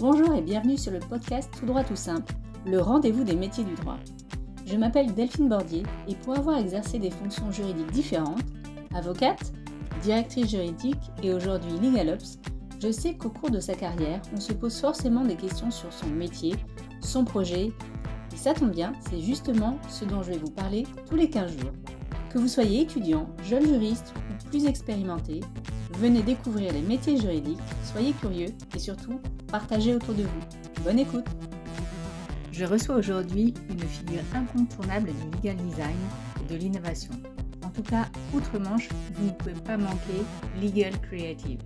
Bonjour et bienvenue sur le podcast Tout droit tout simple, le rendez-vous des métiers du droit. Je m'appelle Delphine Bordier et pour avoir exercé des fonctions juridiques différentes, avocate, directrice juridique et aujourd'hui LegalOps, je sais qu'au cours de sa carrière, on se pose forcément des questions sur son métier, son projet, et ça tombe bien, c'est justement ce dont je vais vous parler tous les 15 jours. Que vous soyez étudiant, jeune juriste ou plus expérimenté, venez découvrir les métiers juridiques, soyez curieux et surtout partagez autour de vous. Bonne écoute Je reçois aujourd'hui une figure incontournable du legal design et de l'innovation. En tout cas, outre-Manche, vous ne pouvez pas manquer Legal Creative.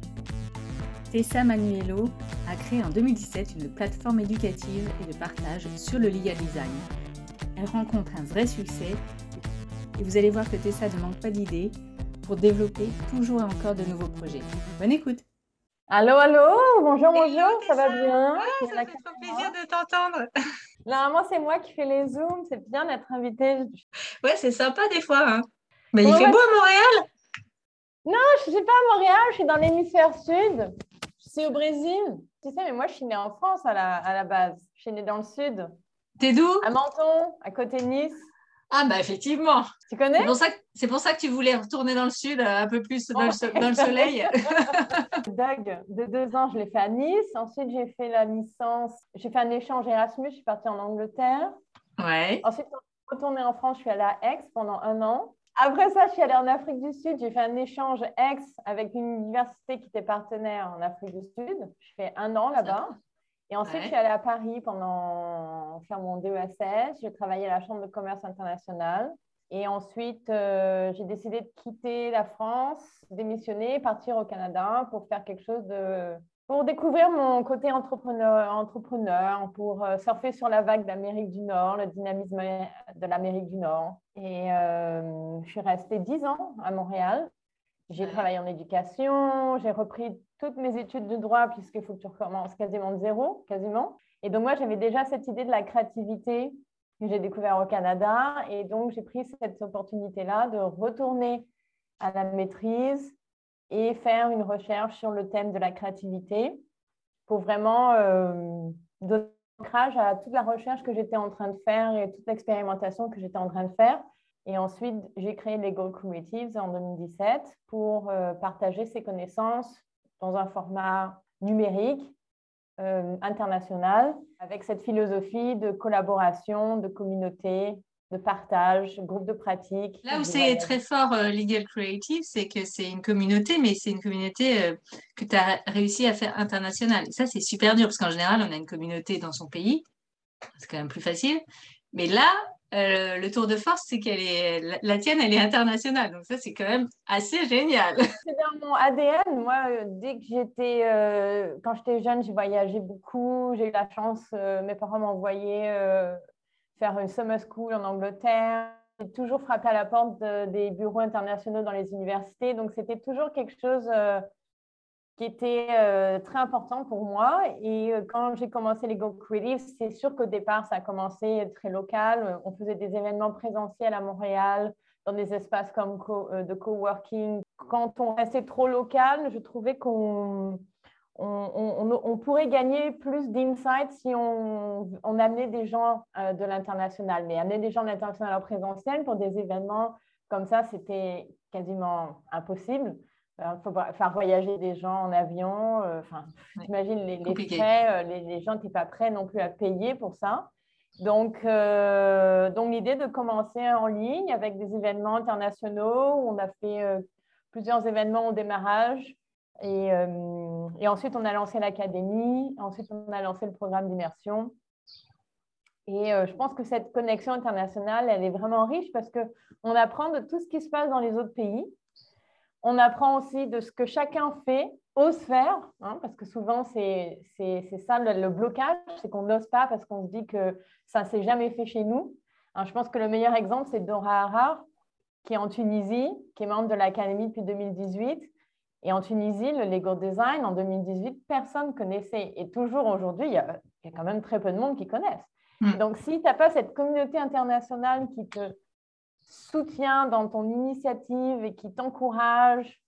Tessa Manuelo a créé en 2017 une plateforme éducative et de partage sur le legal design. Elle rencontre un vrai succès et vous allez voir que Tessa ne manque pas d'idées pour développer toujours et encore de nouveaux projets. Bonne écoute Allô, allô, bonjour, bonjour, ça va bien? Ah, Ça fait trop plaisir de t'entendre. Normalement, c'est moi qui fais les zooms, c'est bien d'être invitée. Ouais, c'est sympa des fois. Hein. Mais il fait beau à Montréal? Non, je ne suis pas à Montréal, je suis dans l'hémisphère sud. Je suis au Brésil. Tu sais, mais moi, je suis née en France à la, à la base. Je suis née dans le sud. T'es d'où? À Menton, à côté de Nice. Ah, bah effectivement. Tu connais? C'est pour, ça que tu voulais retourner dans le sud, euh, un peu plus dans, le, dans le, soleil. Doug, de deux ans, je l'ai fait à Nice. Ensuite, j'ai fait la licence. J'ai fait un échange Erasmus. Je suis partie en Angleterre. Ouais. Ensuite, retourné en France. Je suis allée à Aix pendant un an. Après ça, je suis allée en Afrique du Sud. J'ai fait un échange ex avec une université qui était partenaire en Afrique du Sud. Je fais un an là-bas. Et ensuite, je suis allée à Paris pendant faire mon DESS. J'ai travaillé à la Chambre de commerce internationale. Et ensuite, euh, j'ai décidé de quitter la France, démissionner, partir au Canada pour faire quelque chose de. pour découvrir mon côté entrepreneur, entrepreneur pour euh, surfer sur la vague d'Amérique du Nord, le dynamisme de l'Amérique du Nord. Et euh, je suis restée dix ans à Montréal. J'ai travaillé en éducation, j'ai repris toutes mes études de droit puisqu'il faut que tu recommences quasiment de zéro, quasiment. Et donc moi, j'avais déjà cette idée de la créativité que j'ai découvert au Canada. Et donc, j'ai pris cette opportunité-là de retourner à la maîtrise et faire une recherche sur le thème de la créativité pour vraiment euh, donner ancrage à toute la recherche que j'étais en train de faire et toute l'expérimentation que j'étais en train de faire. Et ensuite, j'ai créé Lego Creatives en 2017 pour euh, partager ces connaissances dans un format numérique, euh, international, avec cette philosophie de collaboration, de communauté, de partage, groupe de pratique. Là où c'est très fort euh, Legal Creative, c'est que c'est une communauté, mais c'est une communauté que tu as réussi à faire internationale. Et ça, c'est super dur, parce qu'en général, on a une communauté dans son pays. C'est quand même plus facile. Mais là, euh, le tour de force, c'est qu'elle est, la, tienne, elle est internationale. Donc ça, c'est quand même assez génial. C'est dans mon ADN. Moi, euh, dès que j'étais, euh, quand j'étais jeune, j'ai voyagé beaucoup. J'ai eu la chance, mes parents m'envoyaient faire une summer school en Angleterre. J'ai toujours frappé à la porte des bureaux internationaux dans les universités. Donc c'était toujours quelque chose qui était euh, très important pour moi. Et euh, quand j'ai commencé les Go Creative, c'est sûr qu'au départ, ça a commencé très local. On faisait des événements présentiels à Montréal, dans des espaces comme euh, de coworking. Quand on restait trop local, je trouvais qu'on on, on, pourrait gagner plus d'insights si on, on, amenait des gens de l'international. Mais amener des gens de l'international en présentiel pour des événements comme ça, c'était quasiment impossible. Il faut faire voyager des gens en avion. Euh, enfin, j'imagine les, les, frais, euh, les, les gens n'étaient pas prêts non plus à payer pour ça. Donc, euh, donc l'idée de commencer en ligne avec des événements internationaux. On a fait plusieurs événements au démarrage. Et, et ensuite, on a lancé l'académie. Ensuite, on a lancé le programme d'immersion. Et je pense que cette connexion internationale, elle est vraiment riche parce qu'on apprend de tout ce qui se passe dans les autres pays on apprend aussi de ce que chacun fait, ose faire, hein, parce que souvent c'est ça le, blocage, c'est qu'on n'ose pas parce qu'on se dit que ça ne s'est jamais fait chez nous. Hein, je pense que le meilleur exemple, c'est Dora Harar, qui est en Tunisie, qui est membre de l'Académie depuis 2018. Et en Tunisie, le Lego Design, en 2018, personne ne connaissait. Et toujours aujourd'hui, il, y, a, quand même très peu de monde qui connaissent. Hmm. Donc, si tu n'as pas cette communauté internationale qui te soutient dans ton initiative et qui t'encourage,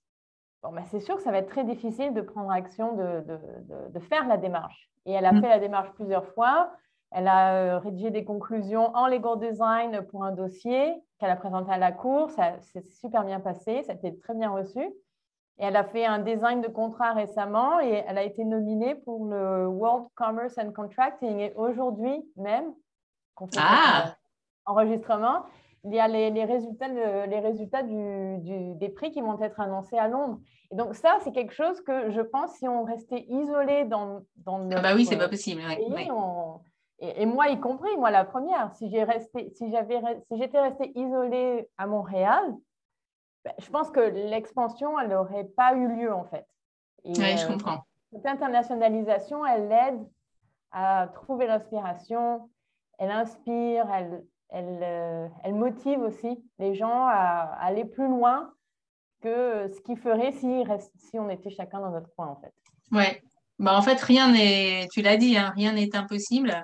bon, ben c'est sûr que ça va être très difficile de prendre action, de, de, de, faire la démarche. Et elle a Mm. fait la démarche plusieurs fois. Elle a euh, rédigé des conclusions en legal design pour un dossier qu'elle a présenté à la cour. Ça s'est super bien passé, ça a été très bien reçu. Et elle a fait un design de contrat récemment et elle a été nominée pour le World Commerce and Contracting. Et aujourd'hui même, Ah. enregistrement, il y a les, les résultats, de- les résultats du- du- des prix qui vont être annoncés à Londres. Et donc ça, c'est quelque chose que je pense, si on restait isolé dans, dans Ah bah oui, c'est notre- pas possible. ouais, pays, ouais. on- Et, et moi y compris, moi la première, si j'ai resté, si si j'étais restée isolée à Montréal, ben, je pense que l'expansion, elle n'aurait pas eu lieu en fait. Ouais, je euh, comprends. Cette internationalisation, elle aide à trouver l'inspiration, elle inspire, elle, elle, euh, elle motive aussi les gens à, à aller plus loin que ce qu'ils feraient si, si on était chacun dans notre coin en fait. Ouais. Bah, en fait, rien n'est, tu l'as dit, hein, rien n'est impossible.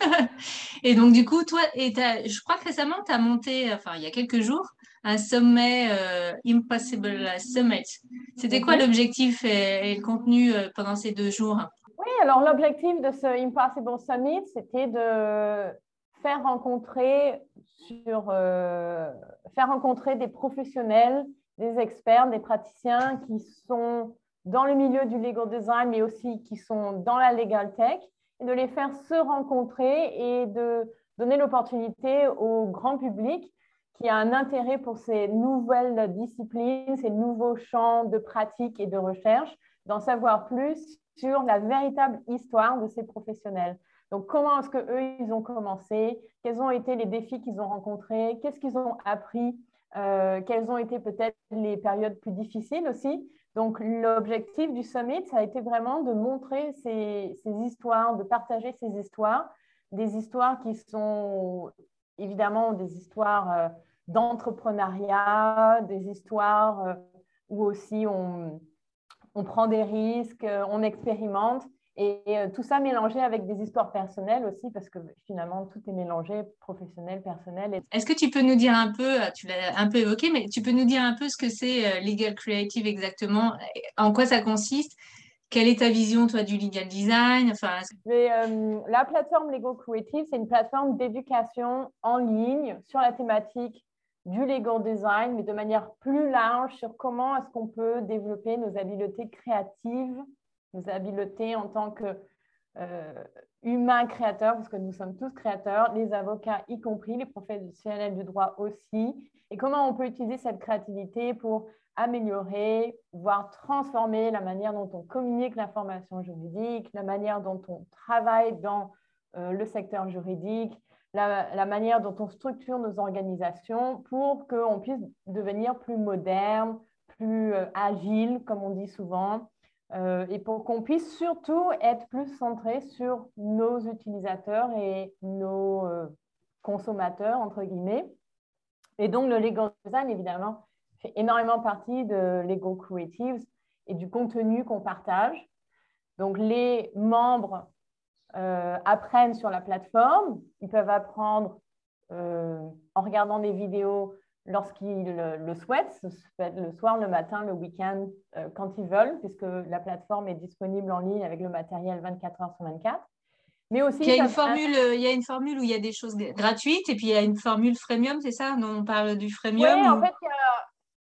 Et donc, du coup, toi, et je crois que récemment, tu as monté, enfin, il y a quelques jours, un sommet euh, Impossible Summit. C'était quoi Mhm. l'objectif et, et le contenu euh, pendant ces deux jours? Oui, alors l'objectif de ce Impossible Summit, c'était de faire rencontrer, sur, euh, faire rencontrer des professionnels, des experts, des praticiens qui sont dans le milieu du legal design, mais aussi qui sont dans la legal tech, et de les faire se rencontrer et de donner l'opportunité au grand public qui a un intérêt pour ces nouvelles disciplines, ces nouveaux champs de pratique et de recherche, d'en savoir plus sur la véritable histoire de ces professionnels. Donc, comment est-ce qu'eux, ils ont commencé? Quels ont été les défis qu'ils ont rencontrés? Qu'est-ce qu'ils ont appris? Euh, Quelles ont été peut-être les périodes plus difficiles aussi? Donc, l'objectif du summit, ça a été vraiment de montrer ces, histoires, de partager ces histoires, des histoires qui sont évidemment des histoires euh, d'entrepreneuriat, des histoires euh, où aussi on, prend des risques, on expérimente. Et, et, euh, tout ça mélangé avec des histoires personnelles aussi, parce que finalement, tout est mélangé, professionnel, personnel. Et... Est-ce que tu peux nous dire un peu, tu l'as un peu évoqué, mais tu peux nous dire un peu ce que c'est euh, Legal Creative exactement, en quoi ça consiste? Quelle est ta vision, toi, du legal design? Enfin, Mais, euh, La plateforme Legal Creative, c'est une plateforme d'éducation en ligne sur la thématique du legal design, mais de manière plus large sur comment est-ce qu'on peut développer nos habiletés créatives, nos habiletés en tant que euh, humains créateurs, parce que nous sommes tous créateurs, les avocats y compris, les professionnels du droit aussi, et comment on peut utiliser cette créativité pour améliorer, voire transformer la manière dont on communique l'information juridique, la manière dont on travaille dans euh, le secteur juridique, la, manière dont on structure nos organisations pour qu'on puisse devenir plus moderne, plus euh, agile, comme on dit souvent, euh, et pour qu'on puisse surtout être plus centré sur nos utilisateurs et nos euh, consommateurs, entre guillemets. Et donc, le legal design, évidemment, fait énormément partie de Lego Creatives et du contenu qu'on partage. Donc, les membres euh, apprennent sur la plateforme. Ils peuvent apprendre en regardant des vidéos lorsqu'ils le, souhaitent. Le soir, le matin, le week-end, euh, quand ils veulent, puisque la plateforme est disponible en ligne avec le matériel 24 heures sur 24. Mais aussi, il y, a une formule, un... il y a une formule où il y a des choses gratuites et puis il y a une formule freemium, c'est ça? On parle du freemium Oui, ou... en fait, il y a,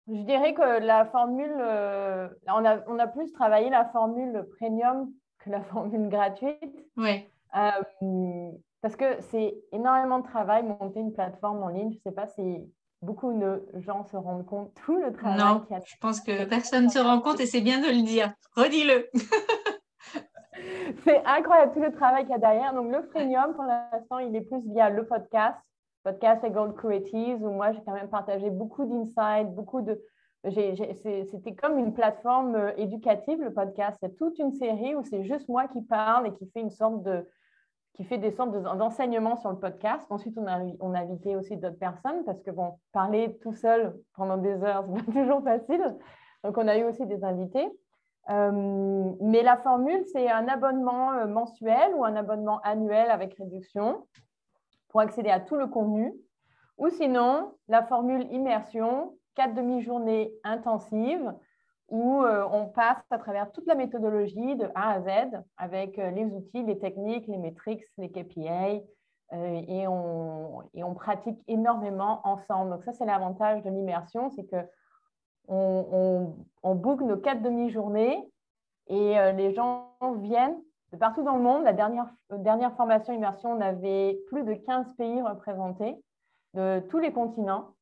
je dirais que la formule, euh, on, a, on a plus travaillé la formule premium que la formule gratuite. Oui. Euh, parce que c'est énormément de travail monter une plateforme en ligne. Je ne sais pas si beaucoup de gens se rendent compte tout le travail non, qu'il y a. Je pense que personne ne se rend compte et c'est bien de le dire. Redis-le. c'est incroyable tout le travail qu'il y a derrière. Donc, le freemium, pour l'instant, il est plus via le podcast, podcast et Gold Creatives, où moi, j'ai quand même partagé beaucoup d'insights, beaucoup de. C'était comme une plateforme euh, éducative, le podcast. C'est toute une série où c'est juste moi qui parle et qui fait une sorte de qui fait des sortes d'enseignements sur le podcast. Ensuite, on a, on a invité aussi d'autres personnes parce que, bon, parler tout seul pendant des heures, c'est pas toujours facile. Donc, on a eu aussi des invités. Euh, mais la formule, c'est un abonnement euh, mensuel ou un abonnement annuel avec réduction pour accéder à tout le contenu. Ou sinon, la formule immersion, quatre demi-journées intensives où on passe à travers toute la méthodologie de A à Z avec les outils, les techniques, les métriques, les KPI, et on, et, on, pratique énormément ensemble. Donc ça, c'est l'avantage de l'immersion, c'est que on, on, book nos quatre demi-journées et les gens viennent de partout dans le monde. La dernière, dernière formation immersion, on avait plus de 15 pays représentés de tous les continents.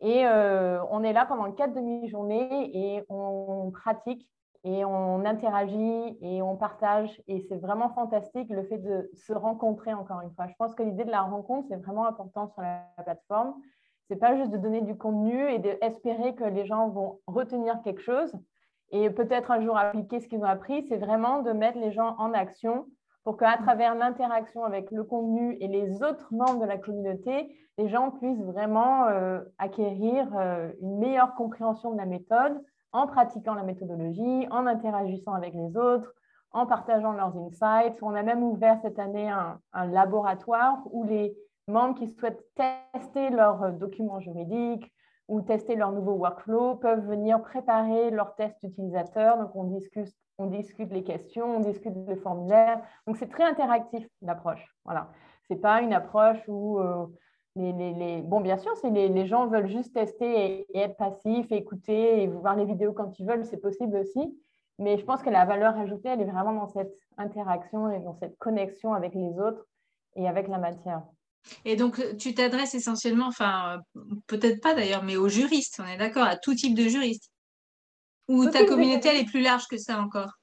Et euh, on est là pendant quatre demi-journées et on pratique et on interagit et on partage. Et c'est vraiment fantastique le fait de se rencontrer encore une fois. Je pense que l'idée de la rencontre, c'est vraiment important sur la plateforme. Ce n'est pas juste de donner du contenu et d'espérer que les gens vont retenir quelque chose et peut-être un jour appliquer ce qu'ils ont appris. C'est vraiment de mettre les gens en action pour qu'à travers l'interaction avec le contenu et les autres membres de la communauté, les gens puissent vraiment euh, acquérir euh, une meilleure compréhension de la méthode en pratiquant la méthodologie, en interagissant avec les autres, en partageant leurs insights. On a même ouvert cette année un, laboratoire où les membres qui souhaitent tester leurs documents juridiques ou tester leur nouveau workflow peuvent venir préparer leur test utilisateur. Donc, on discute, on discute les questions, on discute les formulaires. Donc, c'est très interactif l'approche. Voilà. Ce n'est pas une approche où les, Bon, bien sûr, si les, gens veulent juste tester et, être passifs, écouter et voir les vidéos quand ils veulent, c'est possible aussi. Mais je pense que la valeur ajoutée, elle est vraiment dans cette interaction et dans cette connexion avec les autres et avec la matière. Et donc, tu t'adresses essentiellement, enfin, peut-être pas d'ailleurs, mais aux juristes, on est d'accord, à tout type de juristes. Ou ta communauté, elle est plus large que ça encore?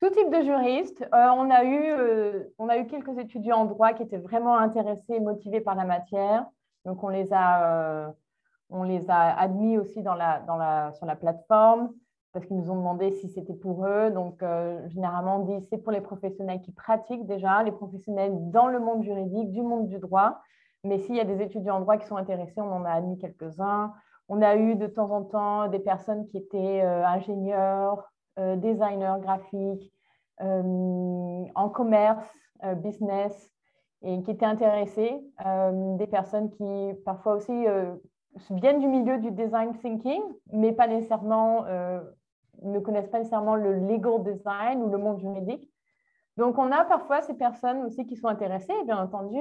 Tout type de juristes. Euh, on, a eu, euh, on a eu quelques étudiants en droit qui étaient vraiment intéressés et motivés par la matière. Donc, on les a, euh, on les a admis aussi dans la, dans la, sur la plateforme parce qu'ils nous ont demandé si c'était pour eux. Donc, généralement, on dit c'est pour les professionnels qui pratiquent déjà, les professionnels dans le monde juridique, du monde du droit. Mais s'il y a des étudiants en droit qui sont intéressés, on en a admis quelques-uns. On a eu de temps en temps des personnes qui étaient ingénieurs, euh, designers graphiques, euh, en commerce, euh, business, et qui étaient intéressés, des personnes qui parfois aussi viennent du milieu du design thinking, mais pas nécessairement, ne connaissent pas nécessairement le legal design ou le monde juridique. Donc, on a parfois ces personnes aussi qui sont intéressées. Et bien entendu,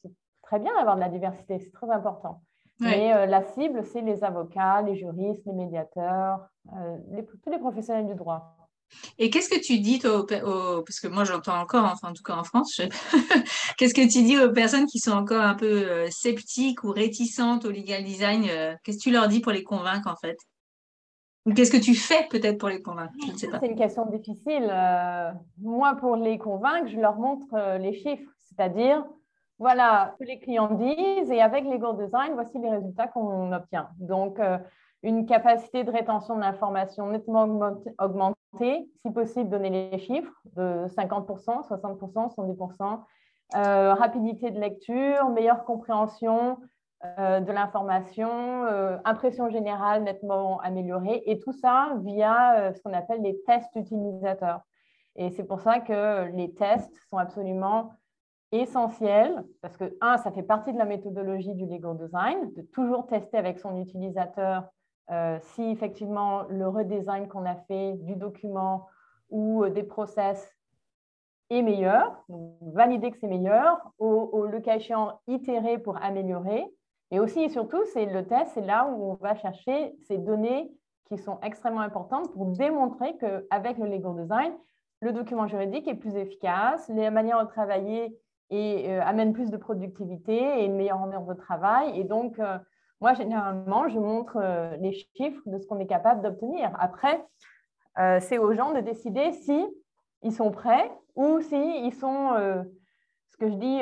c'est très bien d'avoir de la diversité, c'est très important. Mais la cible, c'est les avocats, les juristes, les médiateurs, tous les professionnels du droit. Et qu'est-ce que tu dis, toi, parce que moi j'entends encore, enfin, en tout cas en France, qu'est-ce que tu dis aux personnes qui sont encore un peu euh, sceptiques ou réticentes au legal design euh, Qu'est-ce que tu leur dis pour les convaincre en fait? Qu'est-ce que tu fais peut-être pour les convaincre? C'est une question difficile. Euh, moi, pour les convaincre, je leur montre les chiffres, c'est-à-dire, voilà ce que les clients disent et avec Legal Design, voici les résultats qu'on obtient. Donc, une capacité de rétention de l'information nettement augmentée, si possible donner les chiffres de 50%, 60%, 70%, rapidité de lecture, meilleure compréhension euh, de l'information, euh, impression générale nettement améliorée, et tout ça via euh, ce qu'on appelle les tests utilisateurs. Et c'est pour ça que les tests sont absolument essentiels, parce que, un, ça fait partie de la méthodologie du legal design, de toujours tester avec son utilisateur si effectivement le redesign qu'on a fait du document ou des process est meilleur, valider que c'est meilleur, au, le cas échéant, itérer pour améliorer. Et aussi et surtout, c'est le test, c'est là où on va chercher ces données qui sont extrêmement importantes pour démontrer qu'avec le legal design, le document juridique est plus efficace, les manières de travailler et, euh, amènent plus de productivité et une meilleure manière de travail. Et donc, moi, généralement, je montre euh, les chiffres de ce qu'on est capable d'obtenir. Après, euh, c'est aux gens de décider si ils sont prêts ou si ils sont, euh, ce que je dis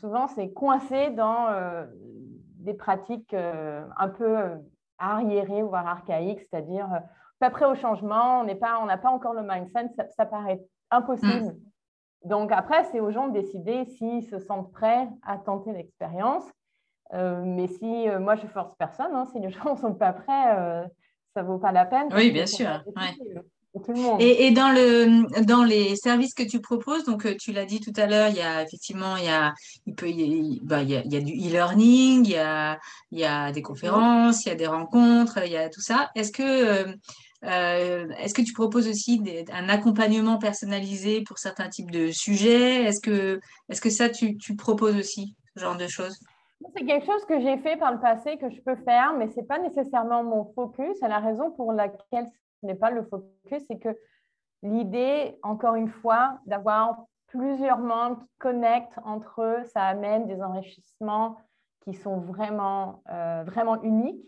souvent, c'est coincés dans des pratiques un peu arriérées, voire archaïques, c'est-à-dire pas prêt au changement, on n'a pas, pas encore le mindset, ça, paraît impossible. Mm. Donc après, c'est aux gens de décider s'ils se sentent prêts à tenter l'expérience. Euh, mais si euh, moi je force personne, hein, si les gens ne sont pas prêts, euh, ça ne vaut pas la peine. Oui, bien sûr. Et, et, dans, le, dans les services que tu proposes, donc tu l'as dit tout à l'heure, il y a effectivement il y a, il peut, il, bah, il, y, a, il y a du e-learning, il, y a, il y a des conférences, il y a des rencontres, il y a tout ça. Est-ce que Est-ce que tu proposes aussi un accompagnement personnalisé pour certains types de sujets? Est-ce que, est que ça, tu, tu proposes aussi ce genre de choses? C'est quelque chose que j'ai fait par le passé, que je peux faire, mais ce n'est pas nécessairement mon focus. Et la raison pour laquelle n'est pas le focus, c'est que l'idée, encore une fois, d'avoir plusieurs membres qui connectent entre eux, ça amène des enrichissements qui sont vraiment, euh, vraiment uniques.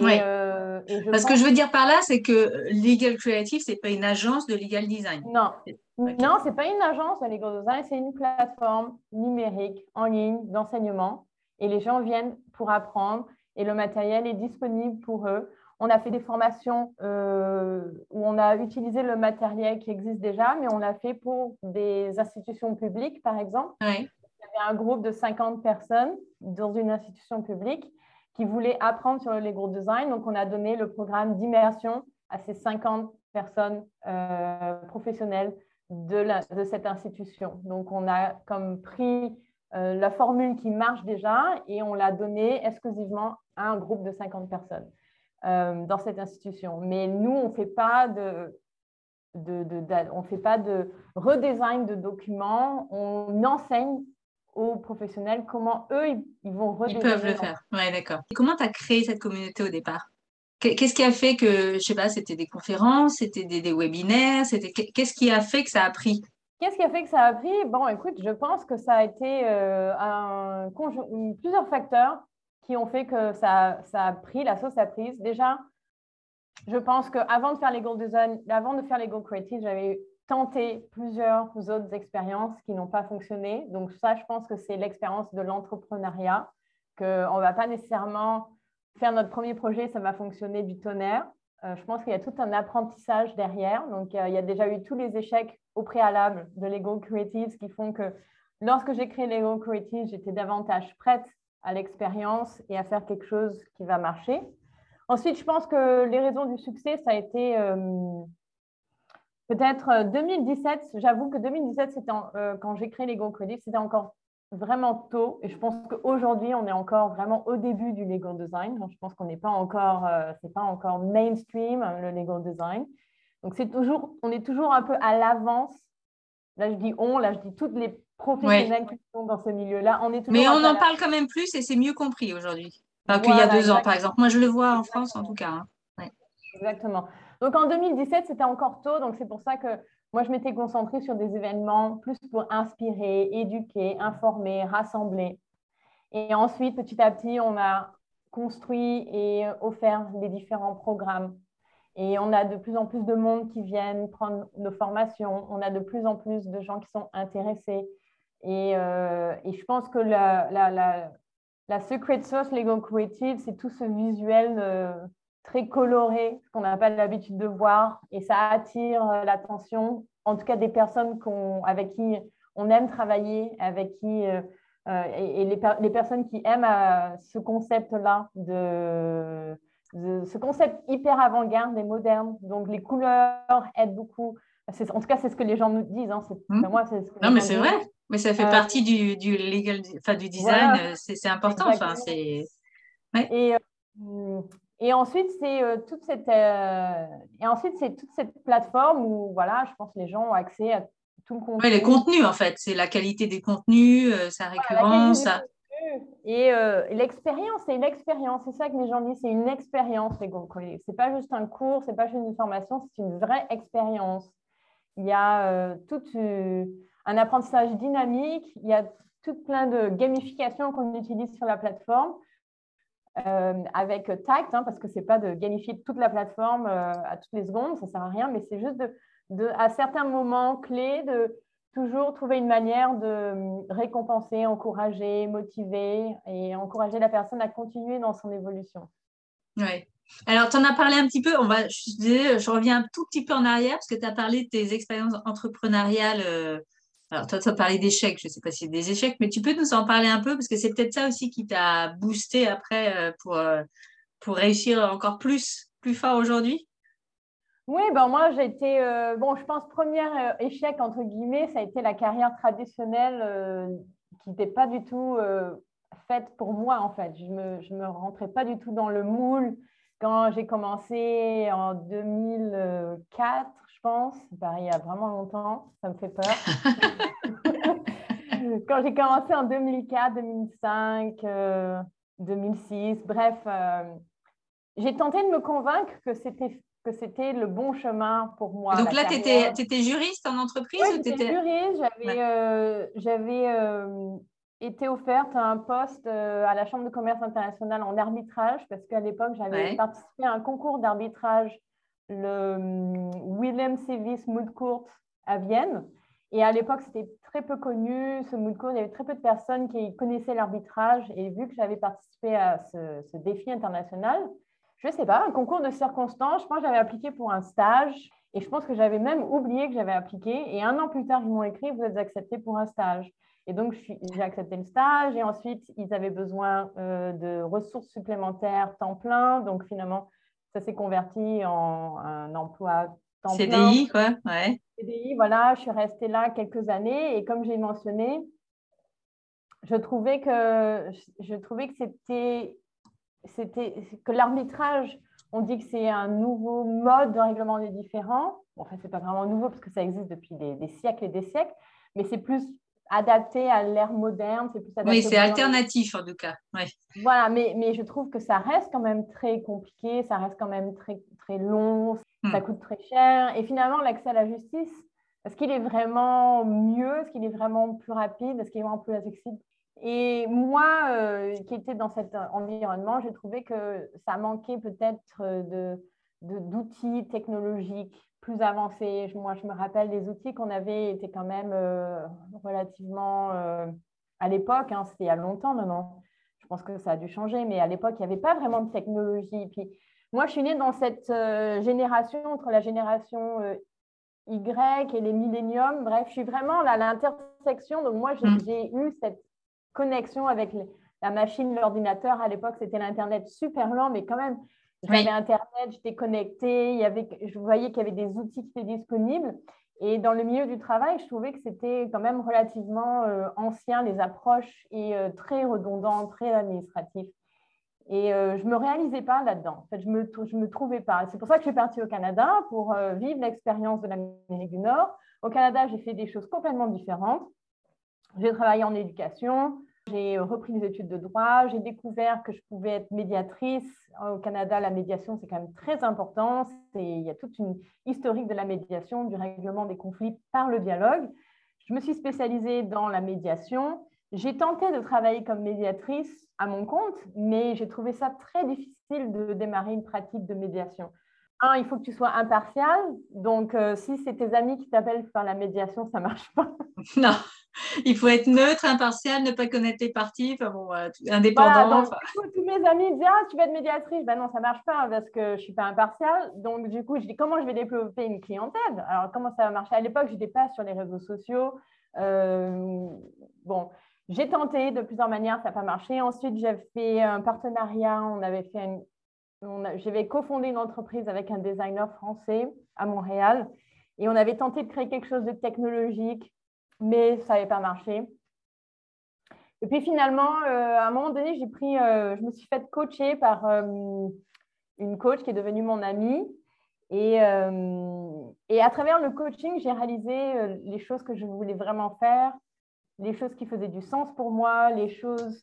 oui. Euh, Parce que je veux dire par là, c'est que Legal Creative, ce n'est pas une agence de legal design. Non, non ce n'est pas une agence de legal design, c'est une plateforme numérique en ligne d'enseignement et les gens viennent pour apprendre et le matériel est disponible pour eux. On a fait des formations euh, où on a utilisé le matériel qui existe déjà, mais on l'a fait pour des institutions publiques, par exemple. Il y avait un groupe de 50 personnes dans une institution publique qui voulaient apprendre sur le Lego design. Donc, on a donné le programme d'immersion à ces 50 personnes euh, professionnelles de, de cette institution. Donc, on a comme pris euh, la formule qui marche déjà et on l'a donnée exclusivement à un groupe de 50 personnes euh, dans cette institution. Mais nous, on ne fait pas de, on fait pas de redesign de documents, on enseigne aux professionnels comment eux, ils, vont redesigner. Ils peuvent le faire, oui, d'accord. Comment tu as créé cette communauté au départ? Qu'est-ce qui a fait que, je sais pas, c'était des conférences, c'était des, des webinaires, c'était qu'est-ce qui a fait que ça a pris? Qu'est-ce qui a fait que ça a pris? Bon, écoute, je pense que ça a été euh, un, plusieurs facteurs qui ont fait que ça, a pris, la sauce a prise. Déjà, je pense qu'avant de faire les Gold Design, avant de faire les Gold Creative, j'avais tenté plusieurs autres expériences qui n'ont pas fonctionné. Donc ça, je pense que c'est l'expérience de l'entrepreneuriat, qu'on ne va pas nécessairement faire notre premier projet, ça va fonctionner du tonnerre. Euh, je pense qu'il y a tout un apprentissage derrière. Donc, il y a déjà eu tous les échecs au préalable de Lego Creative qui font que lorsque j'ai créé Lego Creative, j'étais davantage prête à l'expérience et à faire quelque chose qui va marcher. Ensuite, je pense que les raisons du succès, ça a été euh, peut-être 2017. Euh, J'avoue que 2017, c'était quand j'ai créé Lego Creative, c'était encore vraiment tôt. Et je pense qu'aujourd'hui, on est encore vraiment au début du Lego design. je pense qu'on n'est pas encore, euh, c'est pas encore mainstream le Lego design. Donc c'est toujours, on est toujours un peu à l'avance. Là, je dis on, là, je dis toutes les professionnels qui sont dans ce milieu-là. On est Mais on en parle quand même plus et c'est mieux compris aujourd'hui qu'il y a deux ans, par exemple. Moi, je le vois en France, en tout cas. Hein. Exactement. Donc en 2017, c'était encore tôt. Donc c'est pour ça que moi, je m'étais concentrée sur des événements plus pour inspirer, éduquer, informer, rassembler. Et ensuite, petit à petit, on a construit et offert les différents programmes. Et on a de plus en plus de monde qui viennent prendre nos formations. On a de plus en plus de gens qui sont intéressés. Et, euh, je pense que la, la, secret sauce Lego Creative, c'est tout ce visuel euh, très coloré, qu'on n'a pas l'habitude de voir, et ça attire euh, l'attention, en tout cas des personnes avec qui on aime travailler, avec qui, euh, et, les, personnes qui aiment ce concept-là, de, ce concept hyper avant-garde et moderne. Donc les couleurs aident beaucoup. En tout cas, c'est ce que les gens nous disent. Hein. Mmh. Moi, ce non, mais c'est vrai. Mais ça fait partie du, du, legal, enfin, du design. C'est important. Enfin, c'est... Et, et ensuite, c'est euh, toute cette euh, et ensuite c'est toute cette plateforme où voilà, je pense que les gens ont accès à tout le contenu. les contenus en fait, c'est la qualité des contenus, euh, sa récurrence. Et l'expérience, c'est l'expérience. C'est ça que les gens disent, c'est une expérience les C'est pas juste un cours, c'est pas juste une formation, c'est une vraie expérience. Il y a tout un apprentissage dynamique, il y a tout plein de gamification qu'on utilise sur la plateforme. Euh, avec tact, hein, parce que ce n'est pas de gamifier toute la plateforme euh, à toutes les secondes, ça ne sert à rien, mais c'est juste de, à certains moments clés, de toujours trouver une manière de euh, récompenser, encourager, motiver et encourager la personne à continuer dans son évolution. Oui. Alors, tu en as parlé un petit peu, on va, je, je, reviens un tout petit peu en arrière parce que tu as parlé de tes expériences entrepreneuriales alors, toi, tu as parlé d'échecs. Je ne sais pas si c'est des échecs, mais tu peux nous en parler un peu parce que c'est peut-être ça aussi qui t'a boosté après euh, pour, euh, pour réussir encore plus, plus fort aujourd'hui? Oui, ben moi, j'ai été, euh, bon, je pense, premier échec, entre guillemets, ça a été la carrière traditionnelle qui n'était pas du tout faite pour moi, en fait. Je ne me, je me rentrais pas du tout dans le moule quand j'ai commencé en 2004, je pense, il y a vraiment longtemps, ça me fait peur. quand j'ai commencé en 2004, 2005, 2006, bref, euh, j'ai tenté de me convaincre que c'était que c'était le bon chemin pour moi. Donc là, tu étais, juriste en entreprise Oui, j'étais juriste. J'avais, euh, été offerte un poste euh, à la Chambre de commerce internationale en arbitrage parce qu'à l'époque, j'avais participé à un concours d'arbitrage, le hum, William Sevis Mood Court à Vienne. Et à l'époque, c'était très peu connu, ce mood court. Il y avait très peu de personnes qui connaissaient l'arbitrage. Et vu que j'avais participé à ce, ce, défi international, je ne sais pas, un concours de circonstances, je pense que j'avais appliqué pour un stage. Et je pense que j'avais même oublié que j'avais appliqué. Et un an plus tard, ils m'ont écrit, vous êtes accepté pour un stage. Et donc, j'ai accepté le stage et ensuite, ils avaient besoin euh, de ressources supplémentaires temps plein. Donc, finalement, ça s'est converti en un emploi temps CDI, quoi, ouais. CDI, voilà, je suis restée là quelques années et comme j'ai mentionné, je trouvais que, je trouvais que c'était, c'était que l'arbitrage, on dit que c'est un nouveau mode de règlement des différends. Bon, enfin, c'est pas vraiment nouveau parce que ça existe depuis des, des siècles et des siècles, mais c'est plus adapté à l'ère moderne. C'est plus oui, c'est alternatif en tout cas. Voilà, mais, mais je trouve que ça reste quand même très compliqué, ça reste quand même très, très long, ça hmm. coûte très cher. Et finalement, l'accès à la justice, est-ce qu'il est vraiment mieux? Est-ce qu'il est vraiment plus rapide? Est-ce qu'il est vraiment plus accessible? Et moi, euh, qui étais dans cet environnement, j'ai trouvé que ça manquait peut-être de, d'outils technologiques plus avancés. Moi, je me rappelle les outils qu'on avait étaient quand même euh, relativement, euh, à l'époque, hein, c'était il y a longtemps maintenant, je pense que ça a dû changer, mais à l'époque, il n'y avait pas vraiment de technologie. Puis, moi, je suis née dans cette euh, génération, entre la génération Y et les milléniums. Bref, je suis vraiment à l'intersection. Donc, moi, mm. j'ai eu cette connexion avec la machine, l'ordinateur. À l'époque, c'était l'Internet super lent, mais quand même, j'avais Internet, j'étais connectée, il y avait, je voyais qu'il y avait des outils qui étaient disponibles. Et dans le milieu du travail, je trouvais que c'était quand même relativement euh, ancien, les approches, et euh, très redondant, très administratif. Et euh, je ne me réalisais pas là-dedans. En fait, je ne me, je me trouvais pas. C'est pour ça que je suis partie au Canada pour vivre l'expérience de l'Amérique du Nord. Au Canada, j'ai fait des choses complètement différentes. J'ai travaillé en éducation, j'ai repris des études de droit, j'ai découvert que je pouvais être médiatrice. Au Canada, la médiation, c'est quand même très important. Il y a toute une historique de la médiation, du règlement des conflits par le dialogue. Je me suis spécialisée dans la médiation. J'ai tenté de travailler comme médiatrice à mon compte, mais j'ai trouvé ça très difficile de démarrer une pratique de médiation. Un, il faut que tu sois impartial. Donc, euh, si c'est tes amis qui t'appellent pour faire la médiation, ça ne marche pas. Non, il faut être neutre, impartial, ne pas connaître les parties, enfin bon, indépendant. tous mes amis disent Ah, tu vas être médiatrice. Ben non, ça ne marche pas parce que je ne suis pas impartiale. Donc, du coup, je dis Comment je vais développer une clientèle? Alors, comment ça va marcher? À l'époque, je n'étais pas sur les réseaux sociaux. Euh, bon, j'ai tenté de plusieurs manières, ça n'a pas marché. Ensuite, j'ai fait un partenariat. On avait fait une, j'avais cofondé une entreprise avec un designer français à Montréal et on avait tenté de créer quelque chose de technologique, mais ça n'avait pas marché. Et puis finalement, euh, à un moment donné, pris, euh, je me suis fait coacher par euh, une coach qui est devenue mon amie. Et, et à travers le coaching, j'ai réalisé les choses que je voulais vraiment faire, les choses qui faisaient du sens pour moi, les choses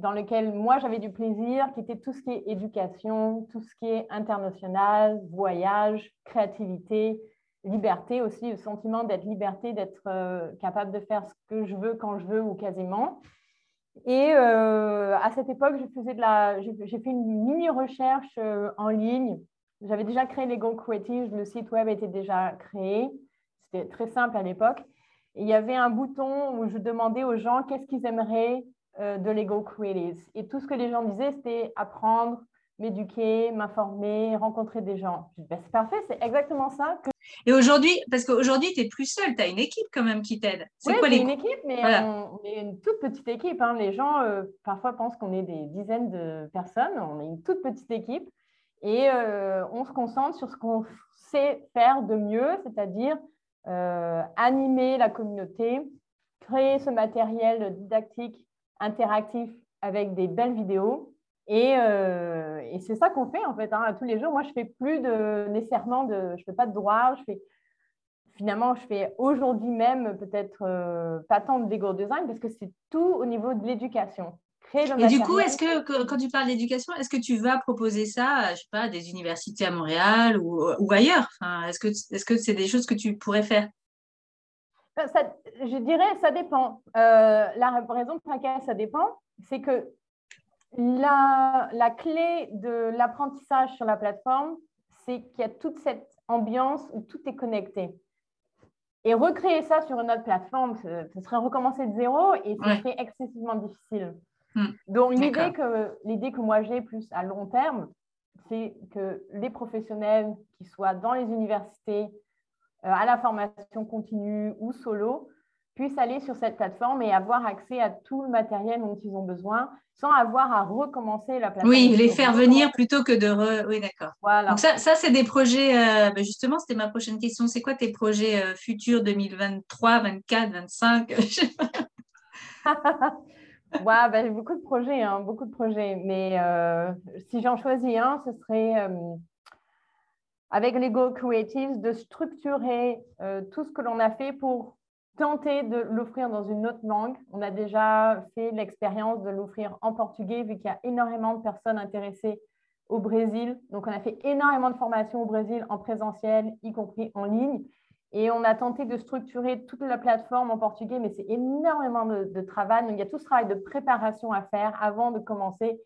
dans lequel moi j'avais du plaisir, qui était tout ce qui est éducation, tout ce qui est international, voyage, créativité, liberté aussi, le sentiment d'être liberté, d'être euh, capable de faire ce que je veux quand je veux ou quasiment. Et euh, à cette époque, je faisais de la, j'ai fait une mini recherche euh, en ligne. J'avais déjà créé Lego Creative, le site web était déjà créé. C'était très simple à l'époque. il y avait un bouton où je demandais aux gens qu'est-ce qu'ils aimeraient euh, de Lego Creatives. Et tout ce que les gens disaient, c'était apprendre, m'éduquer, m'informer, rencontrer des gens. Ben, c'est parfait, c'est exactement ça. Que... Et aujourd'hui, parce qu'aujourd'hui, tu n'es plus seule, tu as une équipe quand même qui t'aide. C'est quoi les... une équipe, mais on, est une toute petite équipe. Hein. Les gens, euh, parfois, pensent qu'on est des dizaines de personnes. On est une toute petite équipe. Et euh, on se concentre sur ce qu'on sait faire de mieux, c'est-à-dire animer la communauté, créer ce matériel didactique interactif avec des belles vidéos Et, et c'est ça qu'on fait en fait hein, tous les jours. Moi, je fais plus de nécessairement de, je fais pas de droit, je fais finalement, je fais aujourd'hui même peut-être euh, pas tant de Lego design parce que c'est tout au niveau de l'éducation. Et du coup, est-ce que, quand tu parles d'éducation, est-ce que tu vas proposer ça, je sais pas, à des universités à Montréal ou, ailleurs? Enfin, Est-ce que est-ce que c'est des choses que tu pourrais faire? Je dirais, ça dépend. Euh, la raison pour laquelle ça dépend, c'est que la, la clé de l'apprentissage sur la plateforme, c'est qu'il y a toute cette ambiance où tout est connecté. Et recréer ça sur une autre plateforme, ce, serait recommencer de zéro et ce serait excessivement difficile. Hmm. Donc, l'idée que, l'idée que moi j'ai plus à long terme, c'est que les professionnels qui soient dans les universités, à la formation continue ou solo, puissent aller sur cette plateforme et avoir accès à tout le matériel dont ils ont besoin sans avoir à recommencer la plateforme. Oui, les faire venir plutôt que de... Re... Oui, d'accord. Voilà. Donc ça, ça c'est des projets, euh, ben justement, c'était ma prochaine question. C'est quoi tes projets euh, futurs 2023, 24, 25 ouais, ben, j'ai beaucoup de projets, hein, beaucoup de projets. Mais euh, si j'en choisis un, ce serait avec Lego Creatives de structurer tout ce que l'on a fait pour tenter de l'offrir dans une autre langue. On a déjà fait l'expérience de l'offrir en portugais, vu qu'il y a énormément de personnes intéressées au Brésil. Donc, on a fait énormément de formations au Brésil en présentiel, y compris en ligne. Et on a tenté de structurer toute la plateforme en portugais, mais c'est énormément de, travail. Donc, il y a tout ce travail de préparation à faire avant de commencer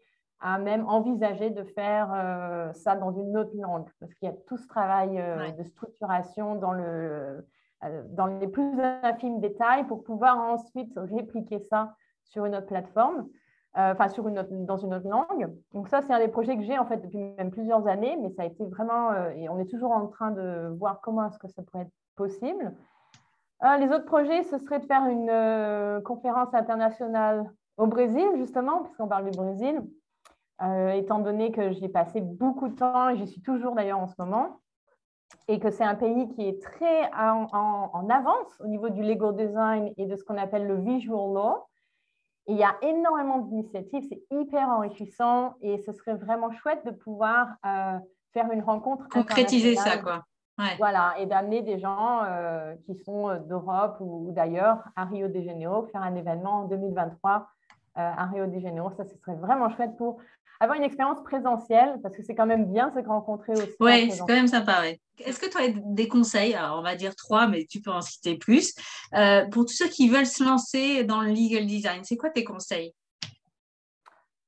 à même envisager de faire euh, ça dans une autre langue, parce qu'il y a tout ce travail euh, de structuration dans le, euh, dans les plus infimes détails pour pouvoir ensuite répliquer ça sur une autre plateforme, enfin sur une dans une autre langue. Donc ça, c'est un des projets que j'ai en fait depuis même plusieurs années, mais ça a été vraiment, et on est toujours en train de voir comment est-ce que ça pourrait être possible. les autres projets, ce serait de faire une conférence internationale au Brésil, justement, puisqu'on parle du Brésil, étant donné que j'y ai passé beaucoup de temps, et j'y suis toujours d'ailleurs en ce moment et que c'est un pays qui est très en, avance au niveau du legal design et de ce qu'on appelle le visual law. il y a énormément d'initiatives, c'est hyper enrichissant et ce serait vraiment chouette de pouvoir euh, faire une rencontre. Concrétiser ça, quoi. Voilà, et d'amener des gens euh, qui sont euh, d'Europe ou, d'ailleurs à Rio de Janeiro, faire un événement en 2023 à Rio de Janeiro. Ça, ce serait vraiment chouette pour avoir une expérience présentielle, parce que c'est quand même bien se rencontrer aussi. Oui, c'est quand même sympa. Ouais. Est-ce que tu as des conseils? Alors, on va dire trois, mais tu peux en citer plus. Euh, pour tous ceux qui veulent se lancer dans le legal design, c'est quoi tes conseils?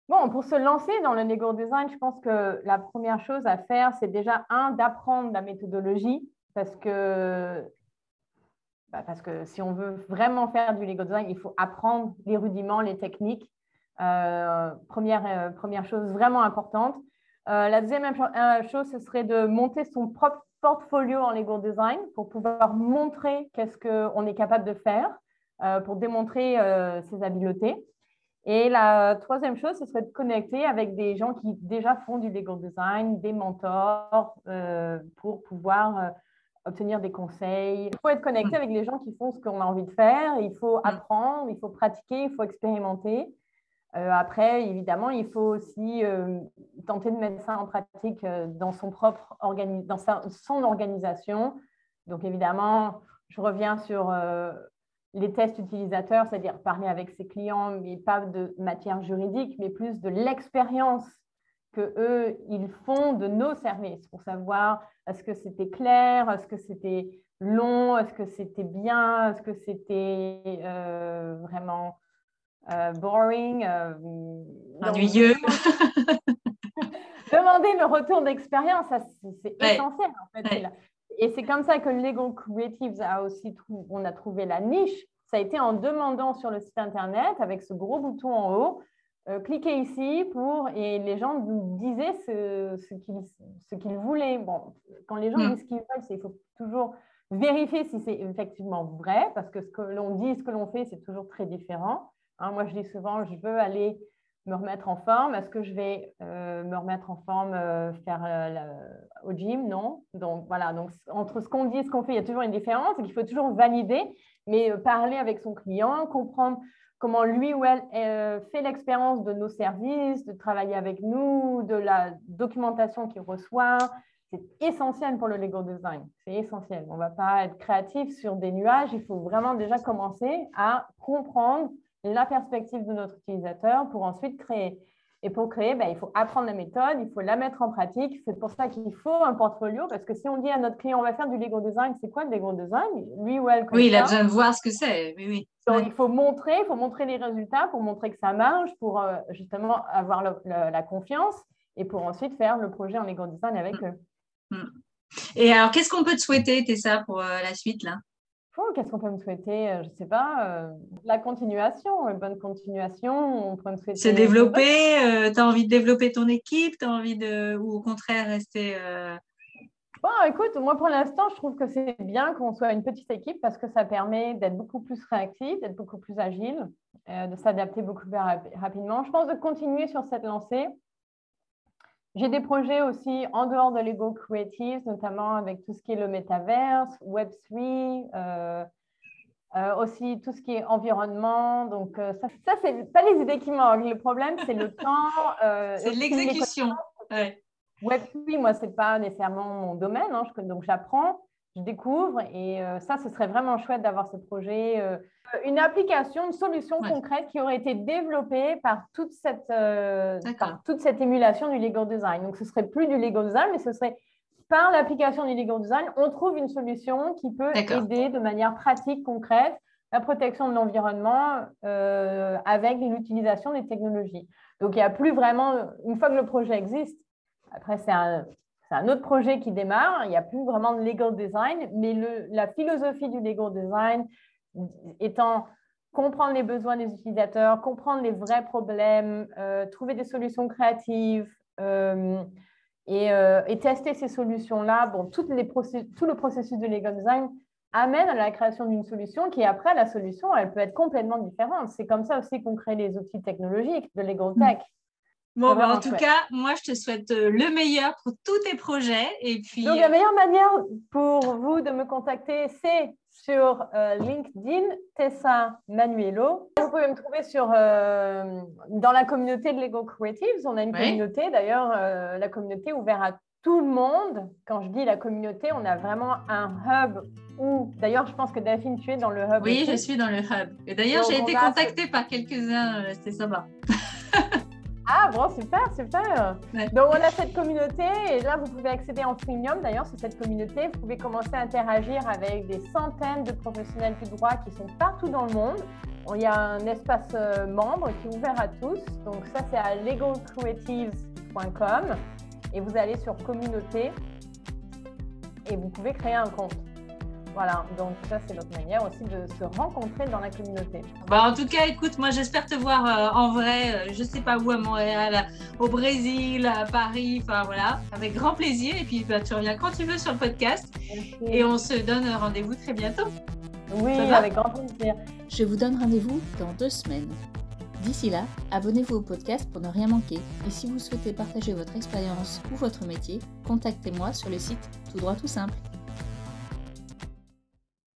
Bon, pour se lancer dans le legal design, je pense que la première chose à faire, c'est déjà, un, d'apprendre la méthodologie, parce que, bah, parce que si on veut vraiment faire du legal design, il faut apprendre les rudiments, les techniques. Euh, première, euh, première chose vraiment importante. Euh, la deuxième chose, ce serait de monter son propre portfolio en Lego Design pour pouvoir montrer qu'est-ce qu'on est capable de faire, pour démontrer ses habiletés. Et la troisième chose, ce serait de connecter avec des gens qui déjà font du Lego Design, des mentors, pour pouvoir obtenir des conseils. Il faut être connecté avec les gens qui font ce qu'on a envie de faire. Il faut mm. apprendre, il faut pratiquer, il faut expérimenter. Euh, après, évidemment, il faut aussi euh, tenter de mettre ça en pratique euh, dans, son propre dans son organisation. Donc, évidemment, je reviens sur les tests utilisateurs, c'est-à-dire parler avec ses clients, mais pas de matière juridique, mais plus de l'expérience que eux ils font de nos services pour savoir est-ce que c'était clair, est-ce que c'était long, est-ce que c'était bien, est-ce que c'était vraiment boring, euh, ennuyeux. Demander le retour d'expérience, c'est essentiel en fait. Et c'est comme ça que Lego Creatives a aussi on a trouvé la niche. Ça a été en demandant sur le site internet avec ce gros bouton en haut, euh, cliquez ici pour et les gens nous disaient ce, ce qu'ils voulaient. Bon, quand les gens hmm. disent ce qu'ils veulent, il faut toujours vérifier si c'est effectivement vrai parce que ce que l'on dit, ce que l'on fait, c'est toujours très différent. Hein, moi, je dis souvent, je veux aller me remettre en forme. Est-ce que je vais euh, me remettre en forme, euh, faire euh, au gym? Non. Donc voilà, donc, entre ce qu'on dit et ce qu'on fait, il y a toujours une différence qu'il faut toujours valider, mais parler avec son client, comprendre comment lui ou elle fait l'expérience de nos services, de travailler avec nous, de la documentation qu'il reçoit. C'est essentiel pour le Lego design. C'est essentiel. On ne va pas être créatif sur des nuages. Il faut vraiment déjà commencer à comprendre la perspective de notre utilisateur pour ensuite créer. Et pour créer, ben, il faut apprendre la méthode, il faut la mettre en pratique. C'est pour ça qu'il faut un portfolio, parce que si on dit à notre client, on va faire du Lego design, c'est quoi le Lego design? Lui ou elle Oui, il a besoin de voir ce que c'est. Oui, oui. Donc, il faut montrer, il faut montrer les résultats pour montrer que ça marche, pour euh, justement avoir la confiance et pour ensuite faire le projet en Lego design avec mm. eux. Mm. Et alors, qu'est-ce qu'on peut te souhaiter, Tessa, pour euh, la suite là? Qu'est-ce qu'on peut me souhaiter euh, Je ne sais pas. Euh, la continuation, une bonne continuation. On peut me souhaiter. Se développer. Euh, tu as envie de développer ton équipe as envie de. Ou au contraire, rester. Bon, écoute, moi pour l'instant, je trouve que c'est bien qu'on soit une petite équipe parce que ça permet d'être beaucoup plus réactif, d'être beaucoup plus agile, de s'adapter beaucoup plus rapidement. Je pense de continuer sur cette lancée. J'ai des projets aussi en dehors de Lego Creative, notamment avec tout ce qui est le métaverse, Web3, euh, euh, aussi tout ce qui est environnement. Donc, euh, ça, ça c'est pas les idées qui manquent. Le problème, c'est le temps. c'est l'exécution. Web3, moi, c'est pas nécessairement mon domaine. Hein, donc, j'apprends, je découvre. Et ça, ce serait vraiment chouette d'avoir ce projet euh, une application, une solution concrète qui aurait été développée par toute cette, euh, toute cette émulation du Lego Design. Donc, ce serait plus du Lego Design, mais ce serait par l'application du Lego Design, on trouve une solution qui peut aider de manière pratique, concrète, la protection de l'environnement euh, avec l'utilisation des technologies. Donc, il n'y a plus vraiment, une fois que le projet existe, après, c'est un, un, autre projet qui démarre, il n'y a plus vraiment de Lego Design, mais la philosophie du Lego Design, étant comprendre les besoins des utilisateurs, comprendre les vrais problèmes, euh, trouver des solutions créatives euh, euh, et, tester ces solutions-là. Bon, tout le processus de Lego Design amène à la création d'une solution qui, après, la solution, elle peut être complètement différente. C'est comme ça aussi qu'on crée les outils technologiques de Lego mm. Tech. Bon, bah, en tout cas, moi, je te souhaite le meilleur pour tous tes projets. Et puis... Donc, la meilleure manière pour vous de me contacter, c'est sur euh, LinkedIn, Tessa Manuelo. Vous pouvez me trouver sur, euh, dans la communauté de Lego Creatives. On a une communauté, d'ailleurs, euh, la communauté ouverte à tout le monde. Quand je dis la communauté, on a vraiment un hub où, d'ailleurs, je pense que Delphine, tu es dans le hub. Oui, je suis dans le hub. Et d'ailleurs, j'ai été contactée par quelques-uns, c'était sympa. Ah bon, super, super. Donc on a cette communauté et là vous pouvez accéder en freemium d'ailleurs sur cette communauté. Vous pouvez commencer à interagir avec des centaines de professionnels du droit qui sont partout dans le monde. Il y a un espace euh, membre qui est ouvert à tous. Donc ça c'est à legalcreatives.com et vous allez sur communauté et vous pouvez créer un compte. Voilà, donc ça c'est notre manière aussi de se rencontrer dans la communauté. Bah, en tout cas, écoute, moi j'espère te voir euh, en vrai, euh, je sais pas où, à Montréal, au Brésil, à Paris, enfin voilà, avec grand plaisir. Et puis bah, tu reviens quand tu veux sur le podcast et on se donne rendez-vous très bientôt. Oui, avec grand plaisir. Je vous donne rendez-vous dans deux semaines. D'ici là, abonnez-vous au podcast pour ne rien manquer. Et si vous souhaitez partager votre expérience ou votre métier, contactez-moi sur le site Tout droit tout simple.